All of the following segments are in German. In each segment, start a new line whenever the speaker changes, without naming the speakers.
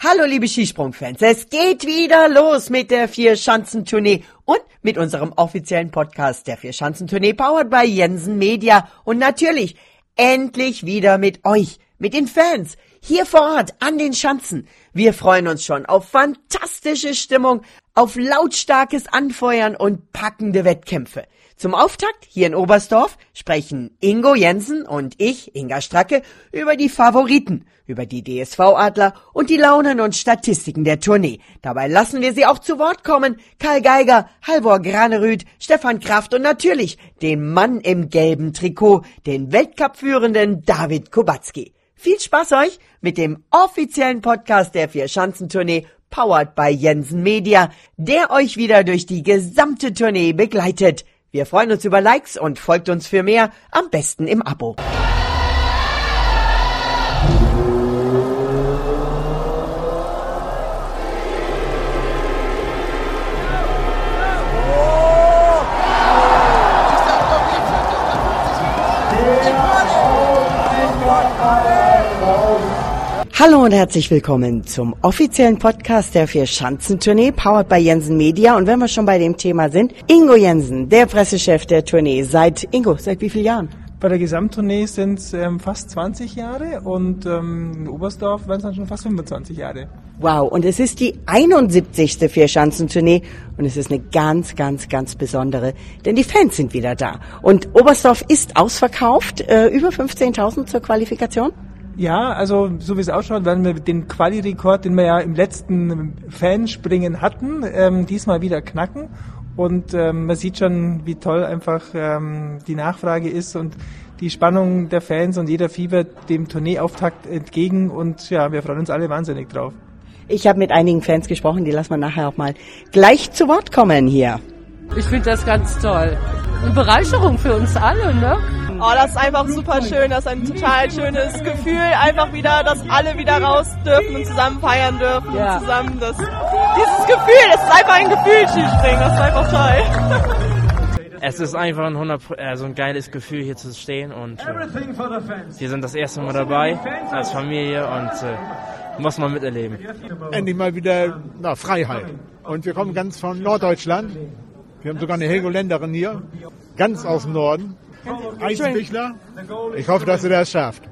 Hallo liebe Skisprungfans, es geht wieder los mit der Vier-Schanzentournee und mit unserem offiziellen Podcast der Vier-Schanzentournee powered by Jensen Media. Und natürlich endlich wieder mit euch, mit den Fans, hier vor Ort an den Schanzen. Wir freuen uns schon auf fantastische Stimmung, auf lautstarkes Anfeuern und packende Wettkämpfe. Zum Auftakt hier in Oberstdorf sprechen Ingo Jensen und ich, Inga Stracke, über die Favoriten, über die DSV-Adler und die Launen und Statistiken der Tournee. Dabei lassen wir sie auch zu Wort kommen. Karl Geiger, Halvor Granerüth, Stefan Kraft und natürlich den Mann im gelben Trikot, den Weltcup-führenden David Kubacki. Viel Spaß euch mit dem offiziellen Podcast der Vier-Schanzentournee powered by Jensen Media, der euch wieder durch die gesamte Tournee begleitet. Wir freuen uns über Likes und folgt uns für mehr, am besten im Abo. Und herzlich willkommen zum offiziellen Podcast der Vier-Schanzentournee, powered by Jensen Media. Und wenn wir schon bei dem Thema sind, Ingo Jensen, der Pressechef der Tournee. Seit, Ingo, seit wie vielen Jahren?
Bei der Gesamttournee sind es ähm, fast 20 Jahre und ähm, in Oberstdorf werden es dann schon fast 25 Jahre.
Wow, und es ist die 71. Vier-Schanzentournee und es ist eine ganz, ganz, ganz besondere, denn die Fans sind wieder da. Und Oberstdorf ist ausverkauft, äh, über 15.000 zur Qualifikation?
Ja, also so wie es ausschaut, werden wir den Quali-Rekord, den wir ja im letzten Fanspringen hatten, ähm, diesmal wieder knacken. Und ähm, man sieht schon, wie toll einfach ähm, die Nachfrage ist und die Spannung der Fans und jeder fiebert dem Tourneeauftakt entgegen und ja, wir freuen uns alle wahnsinnig drauf.
Ich habe mit einigen Fans gesprochen, die lassen wir nachher auch mal gleich zu Wort kommen hier.
Ich finde das ganz toll. Eine Bereicherung für uns alle, ne?
Oh, das ist einfach super schön. Das ist ein total schönes Gefühl. Einfach wieder, dass alle wieder raus dürfen und zusammen feiern dürfen. Ja. Und zusammen das, dieses Gefühl, es ist einfach ein Gefühl, Skispringen. Das ist einfach toll.
Es ist einfach ein, 100, also ein geiles Gefühl, hier zu stehen und äh, wir sind das erste Mal dabei als Familie und äh, muss man miterleben.
Endlich mal wieder na, Freiheit. Und wir kommen ganz von Norddeutschland. Wir haben sogar eine Helgoländerin hier, ganz aus dem Norden. Eisenbichler. Ich hoffe, dass du das schafft.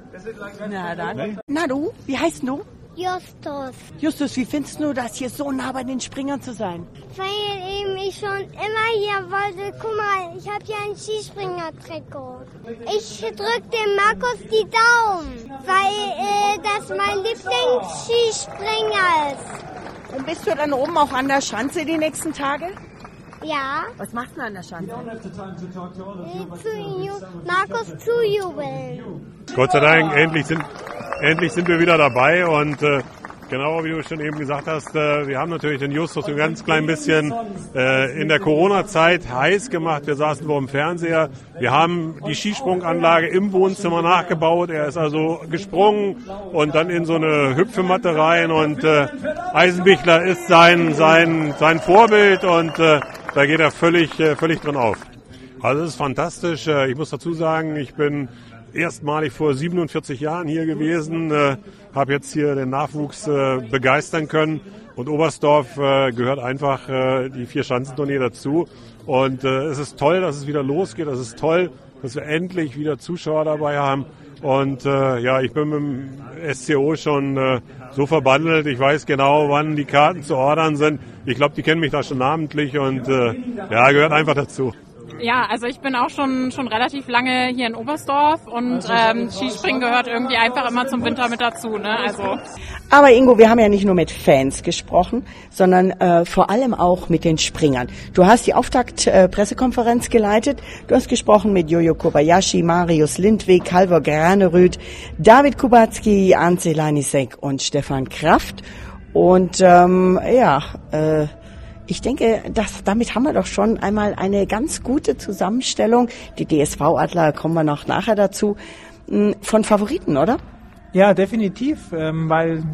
Na dann. Na du, wie heißt du?
Justus.
Justus, wie findest du das hier so nah bei den Springern zu sein?
Weil eben ich schon immer hier wollte. Guck mal, ich habe hier ein Skispringer-Trikot. Ich drücke dem Markus die Daumen, weil äh, das mein Lieblingsskispringer ist.
Und bist du dann oben auch an der Schanze die nächsten Tage?
Ja.
Was machst du an der Schanze?
Zu, Markus zujubeln.
Gott sei Dank, endlich sind, endlich sind wir wieder dabei und äh, genau wie du schon eben gesagt hast, äh, wir haben natürlich den Justus ein ganz klein bisschen äh, in der Corona-Zeit heiß gemacht. Wir saßen vor dem Fernseher. Wir haben die Skisprunganlage im Wohnzimmer nachgebaut. Er ist also gesprungen und dann in so eine Hüpfematte rein und äh, Eisenbichler ist sein, sein, sein Vorbild und äh, da geht er völlig, äh, völlig drin auf. Also es ist fantastisch. Äh, ich muss dazu sagen, ich bin erstmalig vor 47 Jahren hier gewesen, äh, habe jetzt hier den Nachwuchs äh, begeistern können und Oberstdorf gehört einfach die vier Schanzentournee dazu und es ist toll, dass es wieder losgeht, es ist toll, dass wir endlich wieder Zuschauer dabei haben und äh, ja, ich bin mit dem SCO schon äh, so verbandelt. Ich weiß genau, wann die Karten zu ordern sind. Ich glaube, die kennen mich da schon namentlich und äh, ja, gehört einfach dazu.
Ja, also ich bin auch schon schon relativ lange hier in Oberstdorf und ähm, Skispringen gehört irgendwie einfach immer zum Winter mit dazu. Ne? Also.
Aber Ingo, wir haben ja nicht nur mit Fans gesprochen, sondern äh, vor allem auch mit den Springern. Du hast die Auftakt-Pressekonferenz äh, geleitet. Du hast gesprochen mit Jojo Kobayashi, Marius Lindwig, Halvor Granerüth, David Kubacki, Ance Lanisek und Stefan Kraft. Und ähm, ja, äh, ich denke, das, damit haben wir doch schon einmal eine ganz gute Zusammenstellung. Die DSV-Adler kommen wir noch nachher dazu. Hm, von Favoriten, oder?
Ja, definitiv, ähm, weil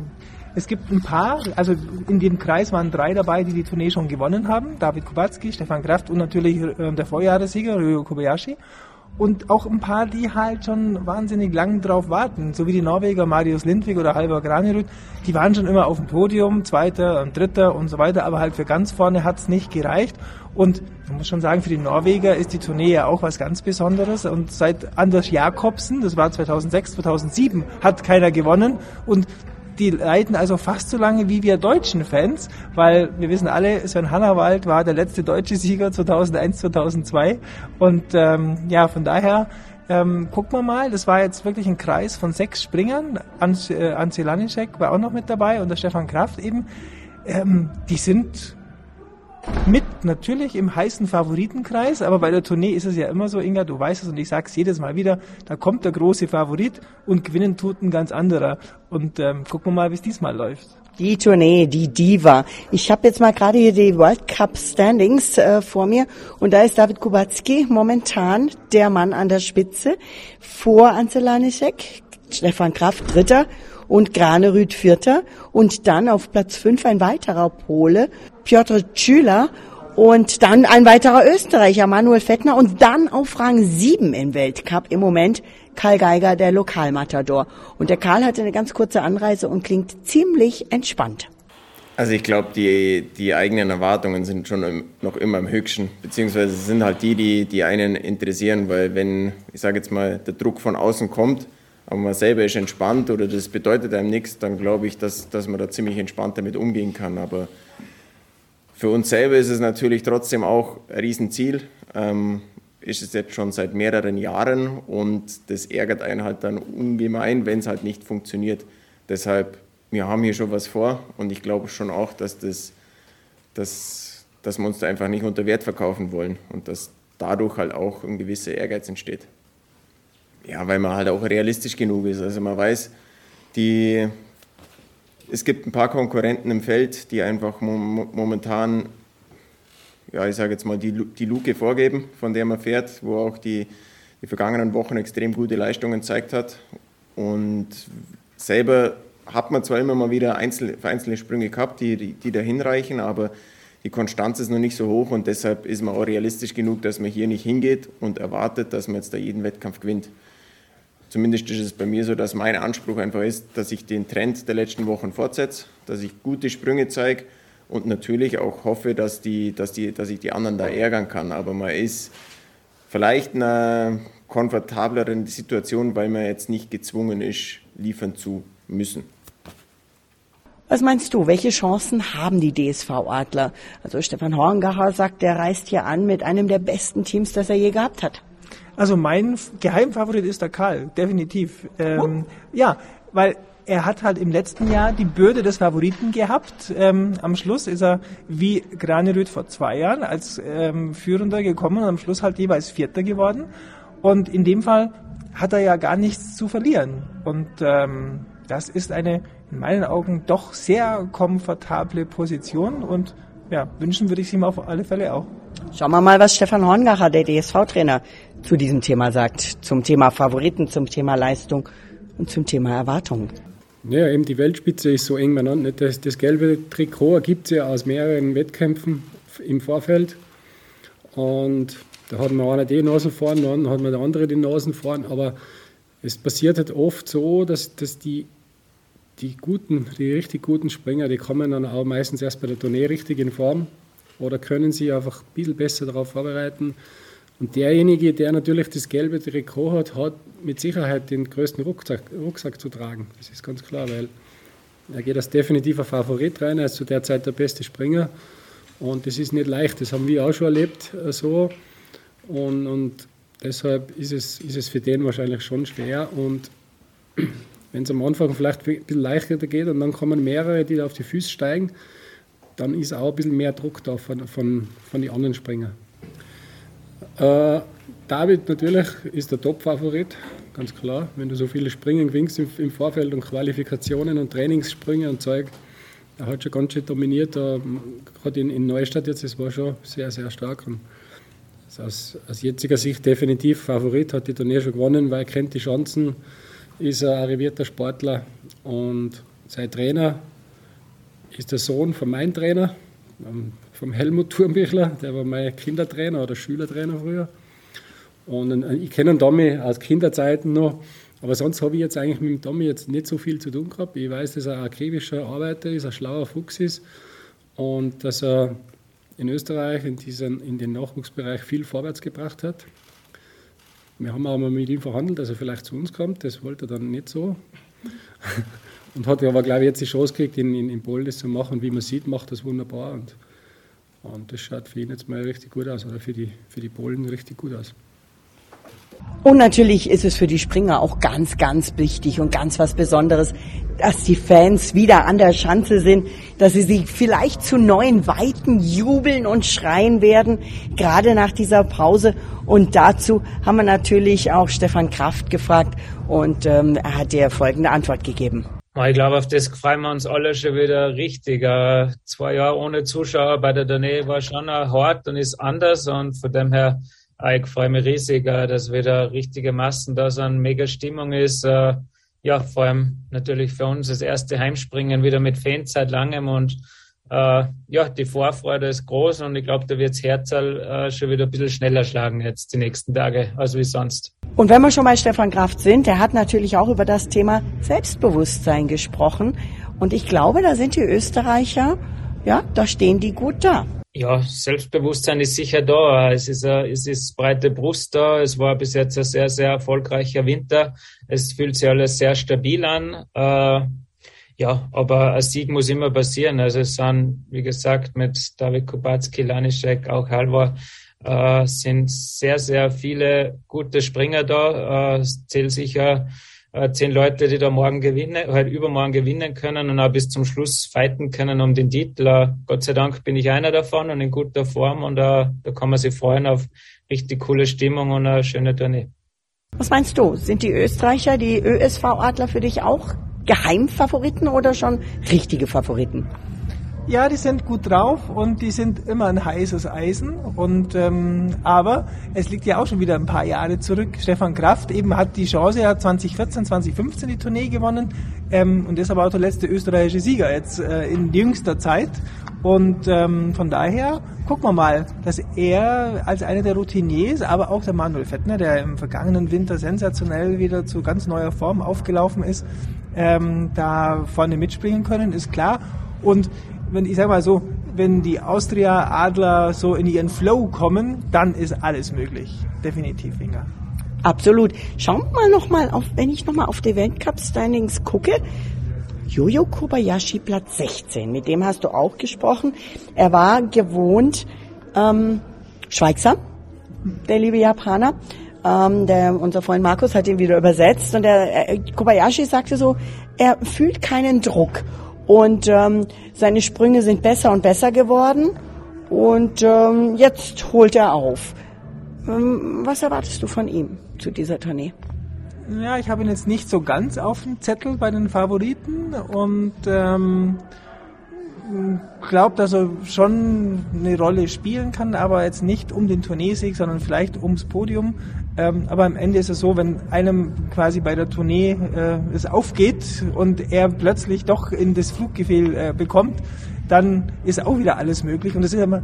es gibt ein paar, also in dem Kreis waren drei dabei, die die Tournee schon gewonnen haben. David Kubacki, Stefan Kraft und natürlich äh, der Vorjahressieger Ryo Kobayashi. Und auch ein paar, die halt schon wahnsinnig lang drauf warten, so wie die Norweger Marius Lindvik oder Halvor Granerud, die waren schon immer auf dem Podium, Zweiter und Dritter und so weiter, aber halt für ganz vorne hat's nicht gereicht. Und man muss schon sagen, für die Norweger ist die Tournee ja auch was ganz Besonderes. Und seit Anders Jakobsen, das war 2006, 2007, hat keiner gewonnen. Und die leiden also fast so lange wie wir deutschen Fans, weil wir wissen alle, Sven Hannawald war der letzte deutsche Sieger 2001, 2002 und ähm, ja, von daher ähm, gucken wir mal, das war jetzt wirklich ein Kreis von sechs Springern, Anse äh, Lanischek war auch noch mit dabei und der Stefan Kraft eben, ähm, die sind mit natürlich im heißen Favoritenkreis, aber bei der Tournee ist es ja immer so, Inga, du weißt es und ich sag's jedes Mal wieder, da kommt der große Favorit und gewinnen tut ein ganz anderer. Und ähm, gucken wir mal, wie es diesmal läuft.
Die Tournee, die Diva. Ich habe jetzt mal gerade hier die World Cup Standings äh, vor mir und da ist David Kubacki momentan der Mann an der Spitze vor Anzelanisek, Stefan Kraft Dritter und Granerüth Vierter und dann auf Platz fünf ein weiterer Pole, Piotr Tschüler und dann ein weiterer Österreicher, Manuel Fettner und dann auf Rang 7 im Weltcup im Moment Karl Geiger, der Lokalmatador. Und der Karl hatte eine ganz kurze Anreise und klingt ziemlich entspannt.
Also ich glaube, die, die eigenen Erwartungen sind schon noch immer am höchsten, beziehungsweise sind halt die, die, die einen interessieren, weil wenn, ich sage jetzt mal, der Druck von außen kommt, aber man selber ist entspannt oder das bedeutet einem nichts, dann glaube ich, dass, dass man da ziemlich entspannt damit umgehen kann. Aber für uns selber ist es natürlich trotzdem auch ein Riesenziel. Ähm, ist es jetzt schon seit mehreren Jahren und das ärgert einen halt dann ungemein, wenn es halt nicht funktioniert. Deshalb, wir haben hier schon was vor und ich glaube schon auch, dass, das, dass, dass wir uns da einfach nicht unter Wert verkaufen wollen und dass dadurch halt auch ein gewisser Ehrgeiz entsteht. Ja, weil man halt auch realistisch genug ist. Also man weiß, die, es gibt ein paar Konkurrenten im Feld, die einfach momentan, ja, ich sage jetzt mal, die, die Luke vorgeben, von der man fährt, wo auch die, die vergangenen Wochen extrem gute Leistungen gezeigt hat. Und selber hat man zwar immer mal wieder einzelne, vereinzelte Sprünge gehabt, die, die, die da hinreichen, aber die Konstanz ist noch nicht so hoch und deshalb ist man auch realistisch genug, dass man hier nicht hingeht und erwartet, dass man jetzt da jeden Wettkampf gewinnt. Zumindest ist es bei mir so, dass mein Anspruch einfach ist, dass ich den Trend der letzten Wochen fortsetze, dass ich gute Sprünge zeige und natürlich auch hoffe, dass, die, dass, die, dass ich die anderen da ärgern kann. Aber man ist vielleicht in einer komfortableren Situation, weil man jetzt nicht gezwungen ist, liefern zu müssen.
Was meinst du, welche Chancen haben die DSV-Adler? Also Stefan Horngacher sagt, der reist hier an mit einem der besten Teams, das er je gehabt hat.
Also mein Geheimfavorit ist der Karl, definitiv. Ähm, ja, weil er hat halt im letzten Jahr die Bürde des Favoriten gehabt. Ähm, am Schluss ist er wie Granerüth vor zwei Jahren als ähm, Führender gekommen und am Schluss halt jeweils Vierter geworden. Und in dem Fall hat er ja gar nichts zu verlieren. Und ähm, das ist eine in meinen Augen doch sehr komfortable Position und ja, wünschen würde ich es ihm auf alle Fälle auch.
Schauen wir mal, was Stefan Horngacher, der DSV-Trainer, zu diesem Thema sagt. Zum Thema Favoriten, zum Thema Leistung und zum Thema Erwartungen.
Ja, eben die Weltspitze ist so eng benannt. Das, das gelbe Trikot gibt es ja aus mehreren Wettkämpfen im Vorfeld. Und da hat man einer die Nasen vorn, dann hat man der andere die Nasen vorn. Aber es passiert halt oft so, dass, dass die, die guten, die richtig guten Springer, die kommen dann auch meistens erst bei der Tournee richtig in Form oder können sich einfach ein bisschen besser darauf vorbereiten. Und derjenige, der natürlich das gelbe Trikot hat, hat mit Sicherheit den größten Rucksack, Rucksack zu tragen. Das ist ganz klar, weil er geht als definitiver Favorit rein, er ist zu der Zeit der beste Springer. Und das ist nicht leicht, das haben wir auch schon erlebt äh, so. Und, und deshalb ist es, ist es für den wahrscheinlich schon schwer. Und wenn es am Anfang vielleicht ein bisschen leichter geht und dann kommen mehrere, die da auf die Füße steigen, dann ist auch ein bisschen mehr Druck da von, von, von den anderen Springern. Äh, David natürlich ist der Top-Favorit, ganz klar. Wenn du so viele Springen gewinnst im, im, Vorfeld und Qualifikationen und Trainingssprünge und Zeug, er hat schon ganz schön dominiert. Gerade in, in, Neustadt jetzt, das war schon sehr, sehr stark. Und aus, aus jetziger Sicht definitiv Favorit, hat die Turnier schon gewonnen, weil er kennt die Chancen, ist ein arrivierter Sportler und sein Trainer ist der Sohn von meinem Trainer, vom Helmut Thurmbichler, der war mein Kindertrainer oder Schülertrainer früher. Und ich kenne den Tommy aus Kinderzeiten noch, aber sonst habe ich jetzt eigentlich mit dem Tommy jetzt nicht so viel zu tun gehabt. Ich weiß, dass er ein akribischer Arbeiter ist, ein schlauer Fuchs ist und dass er in Österreich in, diesen, in den Nachwuchsbereich viel vorwärts gebracht hat. Wir haben mal mit ihm verhandelt, dass er vielleicht zu uns kommt. Das wollte er dann nicht so. Und hat aber, glaube ich, jetzt die Chance gekriegt, in, in, in Polen das zu machen. Wie man sieht, macht das wunderbar. Und, und das schaut für ihn jetzt mal richtig gut aus, oder für die, für die Polen richtig gut aus.
Und natürlich ist es für die Springer auch ganz, ganz wichtig und ganz was Besonderes, dass die Fans wieder an der Schanze sind, dass sie sich vielleicht zu neuen Weiten jubeln und schreien werden, gerade nach dieser Pause. Und dazu haben wir natürlich auch Stefan Kraft gefragt und ähm, er hat dir folgende Antwort gegeben.
Ich glaube, auf das freuen wir uns alle schon wieder richtig. Uh, zwei Jahre ohne Zuschauer bei der Tournee war schon hart und ist anders und von dem her ich freue mich riesig, äh, dass wieder richtige Massen da sind, mega Stimmung ist. Äh, ja, vor allem natürlich für uns das erste Heimspringen wieder mit Fans seit langem und äh, ja, die Vorfreude ist groß und ich glaube, da wird das Herz schon wieder ein bisschen schneller schlagen jetzt die nächsten Tage, als wie sonst.
Und wenn wir schon bei Stefan Kraft sind, der hat natürlich auch über das Thema Selbstbewusstsein gesprochen. Und ich glaube, da sind die Österreicher, ja, da stehen die gut da.
Ja, Selbstbewusstsein ist sicher da. Es ist, a, es ist breite Brust da. Es war bis jetzt ein sehr, sehr erfolgreicher Winter. Es fühlt sich alles sehr stabil an. Äh, ja, aber ein Sieg muss immer passieren. Also es sind, wie gesagt, mit David Kubacki, Lanischek, auch Halvor, äh, sind sehr, sehr viele gute Springer da. Äh, zählt sicher äh, zehn Leute, die da morgen gewinnen, halt übermorgen gewinnen können und auch bis zum Schluss fighten können um den Titel. Äh, Gott sei Dank bin ich einer davon und in guter Form und uh, da kann man sich freuen auf richtig coole Stimmung und eine schöne Tournee.
Was meinst du? Sind die Österreicher, die ÖSV-Adler für dich auch Geheimfavoriten oder schon richtige Favoriten?
Ja, die sind gut drauf und die sind immer ein heißes Eisen. Und ähm, aber es liegt ja auch schon wieder ein paar Jahre zurück. Stefan Kraft eben hat die Chance, er hat 2014, 2015 die Tournee gewonnen ähm, und ist aber auch der letzte österreichische Sieger jetzt äh, in jüngster Zeit. Und ähm, von daher gucken wir mal, dass er als einer der Routiniers, aber auch der Manuel Fettner, der im vergangenen Winter sensationell wieder zu ganz neuer Form aufgelaufen ist, ähm, da vorne mitspringen können, ist klar. Und wenn ich sag mal so, wenn die Austria Adler so in ihren Flow kommen, dann ist alles möglich. Definitiv, Inga.
Absolut. Schauen wir mal noch mal auf, wenn ich noch mal auf die Weltcup Standings gucke. Jojo Kobayashi Platz 16. Mit dem hast du auch gesprochen. Er war gewohnt ähm, schweigsam, der liebe Japaner. Ähm, der, unser Freund Markus hat ihn wieder übersetzt und der äh, Kobayashi sagte so, er fühlt keinen Druck und ähm, seine Sprünge sind besser und besser geworden. Und ähm, jetzt holt er auf. Ähm, was erwartest du von ihm zu dieser Tournee?
Ja, ich habe ihn jetzt nicht so ganz auf dem Zettel bei den Favoriten und ähm, glaube, dass er schon eine Rolle spielen kann, aber jetzt nicht um den Tourneesieg, sondern vielleicht ums Podium. Ähm, aber am Ende ist es so, wenn einem quasi bei der Tournee äh, es aufgeht und er plötzlich doch in das Fluggefehl äh, bekommt, dann ist auch wieder alles möglich. Und das ist immer,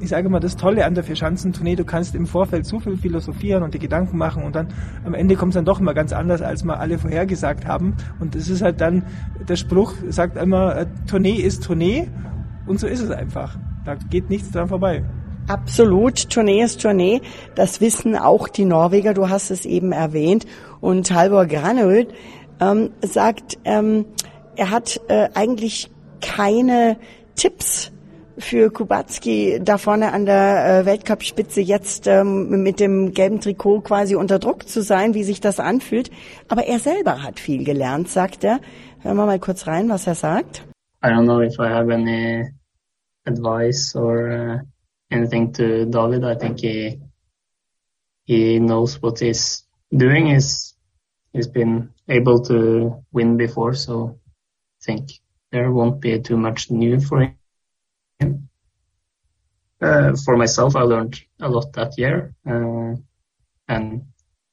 ich sage immer, das Tolle an der Vierschanzentournee, du kannst im Vorfeld so viel philosophieren und die Gedanken machen und dann am Ende kommt es dann doch immer ganz anders, als wir alle vorhergesagt haben. Und das ist halt dann, der Spruch sagt immer, äh, Tournee ist Tournee und so ist es einfach. Da geht nichts dran vorbei.
Absolut, Tournee ist Tournee. Das wissen auch die Norweger, du hast es eben erwähnt. Und Halvor Granød ähm, sagt, ähm, er hat äh, eigentlich keine Tipps für Kubacki da vorne an der äh, Weltcup-Spitze jetzt ähm, mit dem gelben Trikot quasi unter Druck zu sein, wie sich das anfühlt. Aber er selber hat viel gelernt, sagt er. Hören wir mal kurz rein, was er sagt.
I don't know if I have any advice or uh, anything to David. I think he he knows what he's doing. He's he's been able to win before, so I think there won't be too much new for him. Uh, for myself, I learned a lot that year, uh, and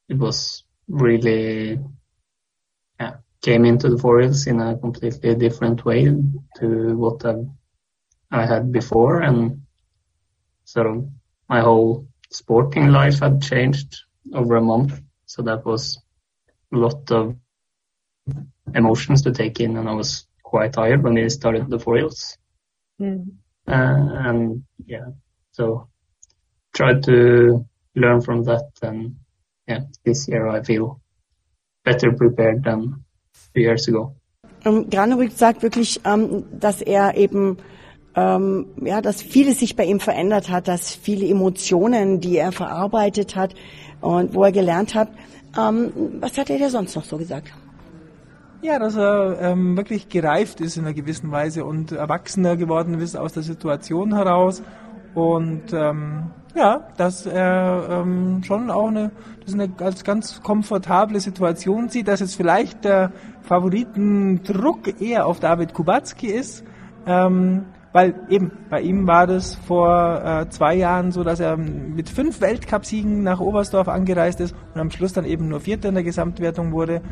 it was really yeah, came into the foils in a completely different way to what I've, I had before, and sort of my whole sporting life had changed over a month. So that was a lot of emotions to take in, and I was quite tired when we started the four hills. Mm. Uh, and yeah, so tried to learn from that, and yeah, this year I feel better prepared than two years ago.
Um, Granerück sagt wirklich, ähm, dass er eben ähm, ja, dass vieles sich bei ihm verändert hat, dass viele Emotionen, die er verarbeitet hat und wo er gelernt hat. Ähm, was hat er dir sonst noch so gesagt?
Ja, dass er ähm, wirklich gereift ist in einer gewissen Weise und erwachsener geworden ist aus der Situation heraus. Und ähm, ja, dass er ähm, schon auch eine, das eine als ganz komfortable Situation sieht, dass jetzt vielleicht der Favoritendruck eher auf David Kubacki ist. Ähm, weil eben bei ihm war das vor äh, zwei Jahren so, dass er mit fünf Weltcupsiegen nach Oberstdorf angereist ist und am Schluss dann eben nur Vierter in der Gesamtwertung wurde.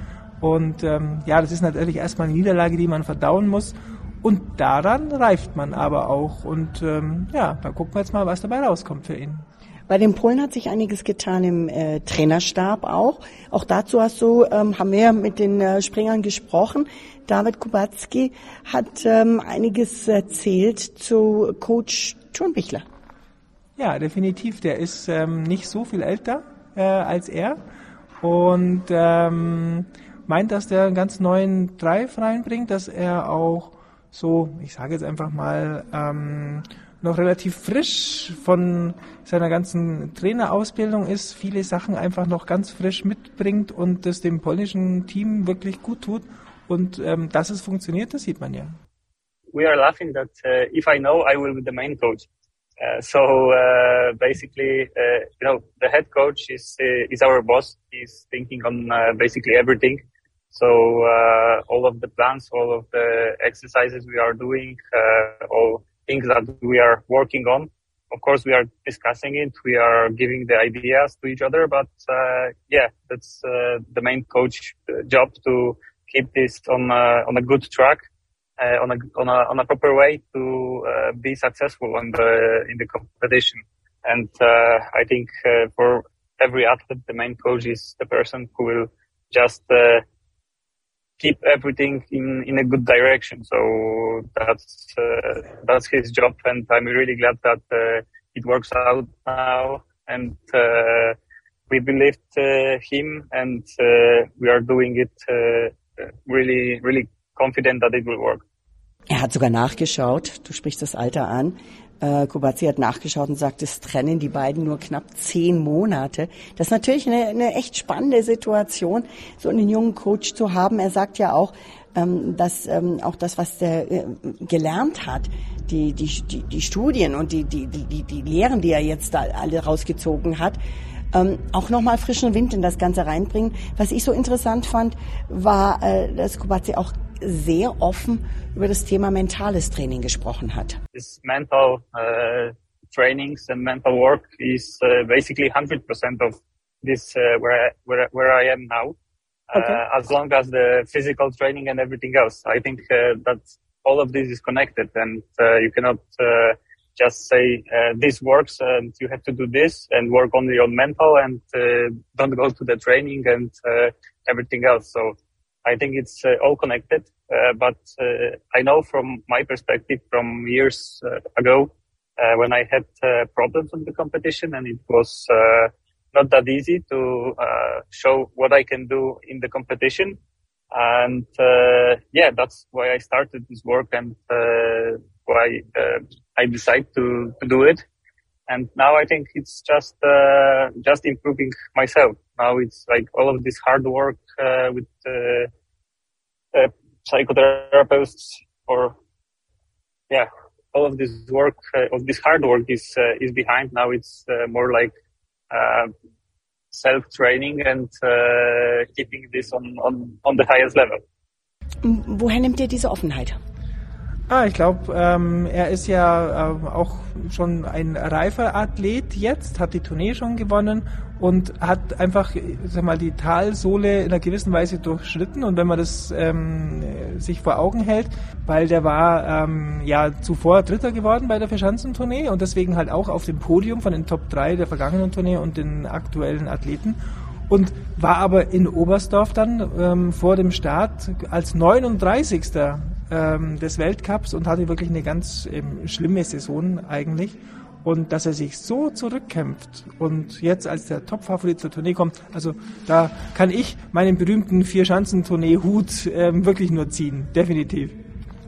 Und ähm, ja, das ist natürlich erstmal eine Niederlage, die man verdauen muss. Und daran reift man aber auch. Und ähm, ja, da gucken wir jetzt mal, was dabei rauskommt für ihn.
Bei den Polen hat sich einiges getan im äh, Trainerstab auch. Auch dazu hast du, ähm, haben wir mit den äh, Springern gesprochen. David Kubacki hat ähm, einiges erzählt zu Coach Turnbichler.
Ja, definitiv. Der ist ähm, nicht so viel älter äh, als er und ähm, meint, dass der einen ganz neuen Drive reinbringt, dass er auch so, ich sage jetzt einfach mal, ähm, noch relativ frisch von seiner ganzen Trainerausbildung ist, viele Sachen einfach noch ganz frisch mitbringt und das dem polnischen Team wirklich gut tut. Und ähm, dass es funktioniert, das sieht man ja.
We are laughing that uh, if I know, I will be the main coach. Uh, so uh, basically, uh, you know, the head coach is uh, is our boss. He's thinking on uh, basically everything. So uh, all of the plans, all of the exercises we are doing, all things that we are working on. Of course, we are discussing it. We are giving the ideas to each other, but yeah, that's the main coach job to keep this on a, on a good track, uh, on a on a on a proper way to uh, be successful in the in the competition. And uh, I think for every athlete, the main coach is the person who will just keep everything in, in a good direction. So that's uh, that's his job, and I'm really glad that uh, it works out now. And uh, we believed uh, him, and uh, we are doing it uh, really, really confident that it will work.
Er hat sogar nachgeschaut. Du sprichst das Alter an. Äh, Kubazi hat nachgeschaut und sagt, es trennen die beiden nur knapp zehn Monate. Das ist natürlich eine, eine echt spannende Situation, so einen jungen Coach zu haben. Er sagt ja auch, ähm, dass ähm, auch das, was er äh, gelernt hat, die, die, die, die Studien und die, die, die, die Lehren, die er jetzt da alle rausgezogen hat, ähm, auch nochmal frischen Wind in das Ganze reinbringen. Was ich so interessant fand, war, äh, dass Kubazi auch sehr offen über das Thema mentales Training gesprochen hat.
This mental uh, trainings and mental work is uh, basically 100% of this uh, where, I, where, where I am now. Uh, okay. as long as the physical training and everything else. I think uh, that all of this is connected and uh, you cannot just say this works and you have to do this and work only on mental and don't go to the training and everything else. So I think it's uh, all connected. Uh, but uh, I know from my perspective from years uh, ago uh, when I had uh, problems in the competition and it was not that easy to show what I can do in the competition. And yeah, that's why I started this work and why I decided to, to do it. And now I think it's just just improving myself. Now it's like all of this hard work uh, with uh, uh, psychotherapists or yeah all of this work uh, of this hard work is uh, is behind. Now it's uh, more like self training and keeping this on, on on the highest level.
Woher nimmt ihr diese Offenheit
Ah, ich glaube, ähm, er ist ja äh, auch schon ein reifer Athlet jetzt, hat die Tournee schon gewonnen und hat einfach, sag mal, die Talsohle in einer gewissen Weise durchschritten. Und wenn man das ähm, sich vor Augen hält, weil der war ähm, ja zuvor Dritter geworden bei der Verschanzentournee und deswegen halt auch auf dem Podium von den Top 3 der vergangenen Tournee und den aktuellen Athleten und war aber in Oberstdorf dann ähm, vor dem Start als 39 ähm, des Weltcups und hatte wirklich eine ganz ähm, schlimme Saison eigentlich. Und dass er sich so zurückkämpft und jetzt als der Top-Favorit zur Tournee kommt, also da kann ich meinen berühmten Vier-Schanzen-Tournee-Hut ähm, wirklich nur ziehen, definitiv.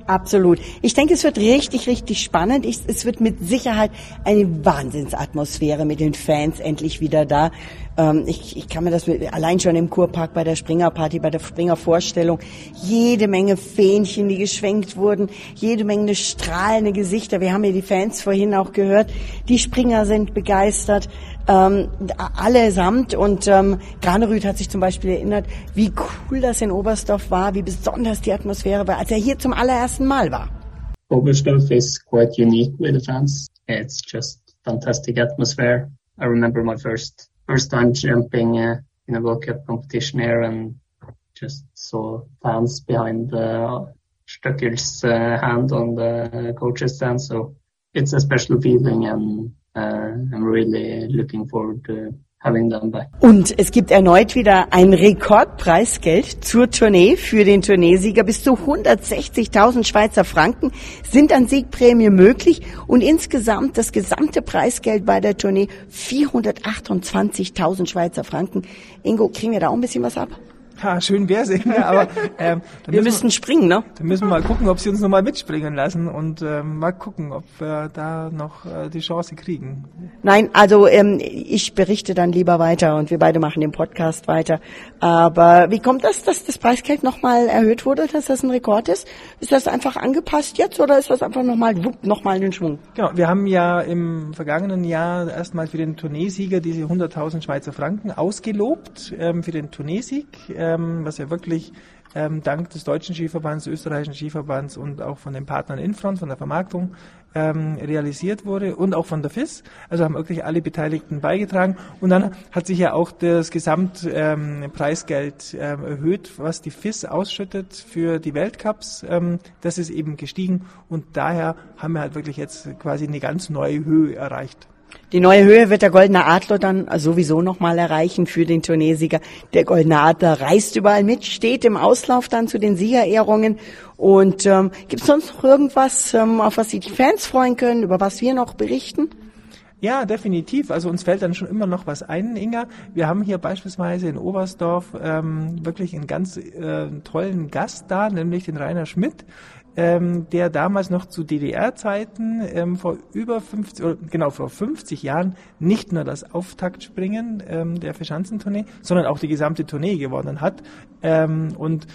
Absolut. Ich denke, es wird richtig, richtig spannend. Ich, es wird mit Sicherheit eine Wahnsinnsatmosphäre mit den Fans endlich wieder da. Ähm, ich, ich kann mir das mit, allein schon im Kurpark bei der Springerparty, bei der Springervorstellung, jede Menge Fähnchen, die geschwenkt wurden, jede Menge strahlende Gesichter. Wir haben ja die Fans vorhin auch gehört. Die Springer sind begeistert ähm, allesamt. Und ähm, Granerüth hat sich zum Beispiel erinnert, wie cool das in Oberstdorf war, wie besonders die Atmosphäre war, als er hier zum allerersten Mal war.
Oberstdorf is quite unique with the fans. It's just fantastic atmosphere. I remember my first first time jumping uh, in a World Cup competition here and just saw fans behind the Stöckel's uh, hand on the coach's stand. So it's a special feeling and uh,
Und es gibt erneut wieder ein Rekordpreisgeld zur Tournee für den Tourneesieger. Bis zu 160.000 Schweizer Franken sind an Siegprämie möglich und insgesamt das gesamte Preisgeld bei der Tournee 428.000 Schweizer Franken. Ingo, kriegen wir da auch ein bisschen was ab?
Ja, schön wär's, ne? aber
ähm, wir müssen springen, ne?
Dann müssen wir mal gucken, ob sie uns nochmal mitspringen lassen und ähm, mal gucken, ob wir da noch äh, die Chance kriegen.
Nein, also ähm, ich berichte dann lieber weiter und wir beide machen den Podcast weiter. Aber wie kommt das, dass das Preisgeld nochmal erhöht wurde, dass das ein Rekord ist? Ist das einfach angepasst jetzt oder ist das einfach nochmal nochmal den Schwung?
Genau, wir haben ja im vergangenen Jahr erstmal für den Tourneesieger diese 100.000 Schweizer Franken ausgelobt ähm, für den Tourneesieg ähm, was ja wirklich ähm, dank des deutschen Skiverbands, österreichischen Skiverbands und auch von den Partnern Infront, von der Vermarktung ähm, realisiert wurde und auch von der FIS. Also haben wirklich alle Beteiligten beigetragen. Und dann hat sich ja auch das Gesamtpreisgeld ähm, ähm, erhöht, was die FIS ausschüttet für die Weltcups. Ähm, das ist eben gestiegen und daher haben wir halt wirklich jetzt quasi eine ganz neue Höhe erreicht.
Die neue Höhe wird der Goldene Adler dann sowieso nochmal erreichen für den Turniersieger. Der Goldene Adler reist überall mit, steht im Auslauf dann zu den Siegerehrungen. Und ähm, gibt es sonst noch irgendwas, ähm, auf was sich die Fans freuen können, über was wir noch berichten?
Ja, definitiv. Also uns fällt dann schon immer noch was ein, Inga. Wir haben hier beispielsweise in Oberstdorf ähm, wirklich einen ganz äh, tollen Gast da, nämlich den Rainer Schmidt ähm, der damals noch zu DDR-Zeiten ähm, vor über 50, oder genau vor 50 Jahren nicht nur das Auftaktspringen ähm, der Verschanzentournee, sondern auch die gesamte Tournee gewonnen hat. Ähm, und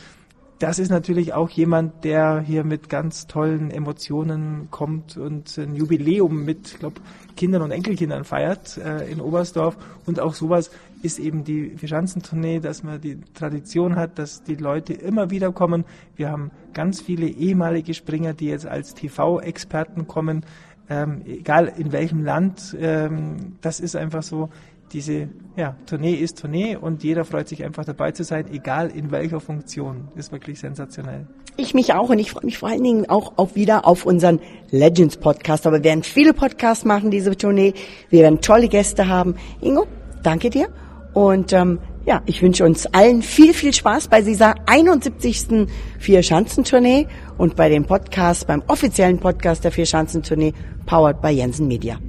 das ist natürlich auch jemand, der hier mit ganz tollen Emotionen kommt und ein Jubiläum mit, glaube Kindern und Enkelkindern feiert äh, in Oberstdorf. Und auch sowas ist eben die Verschanzentournee, dass man die Tradition hat, dass die Leute immer wieder kommen. Wir haben ganz viele ehemalige Springer, die jetzt als TV-Experten kommen, ähm, egal in welchem Land. Ähm, das ist einfach so diese ja, Tournee ist Tournee und jeder freut sich einfach dabei zu sein, egal in welcher Funktion. Ist wirklich sensationell.
Ich mich auch und ich freue mich vor allen Dingen auch auf wieder auf unseren Legends Podcast. Aber wir werden viele Podcasts machen, diese Tournee. Wir werden tolle Gäste haben. Ingo, danke dir. Und ähm, ja, ich wünsche uns allen viel, viel Spaß bei dieser 71. Vier-Schanzentournee und bei dem Podcast, beim offiziellen Podcast der Vier-Schanzentournee, powered by Jensen Media.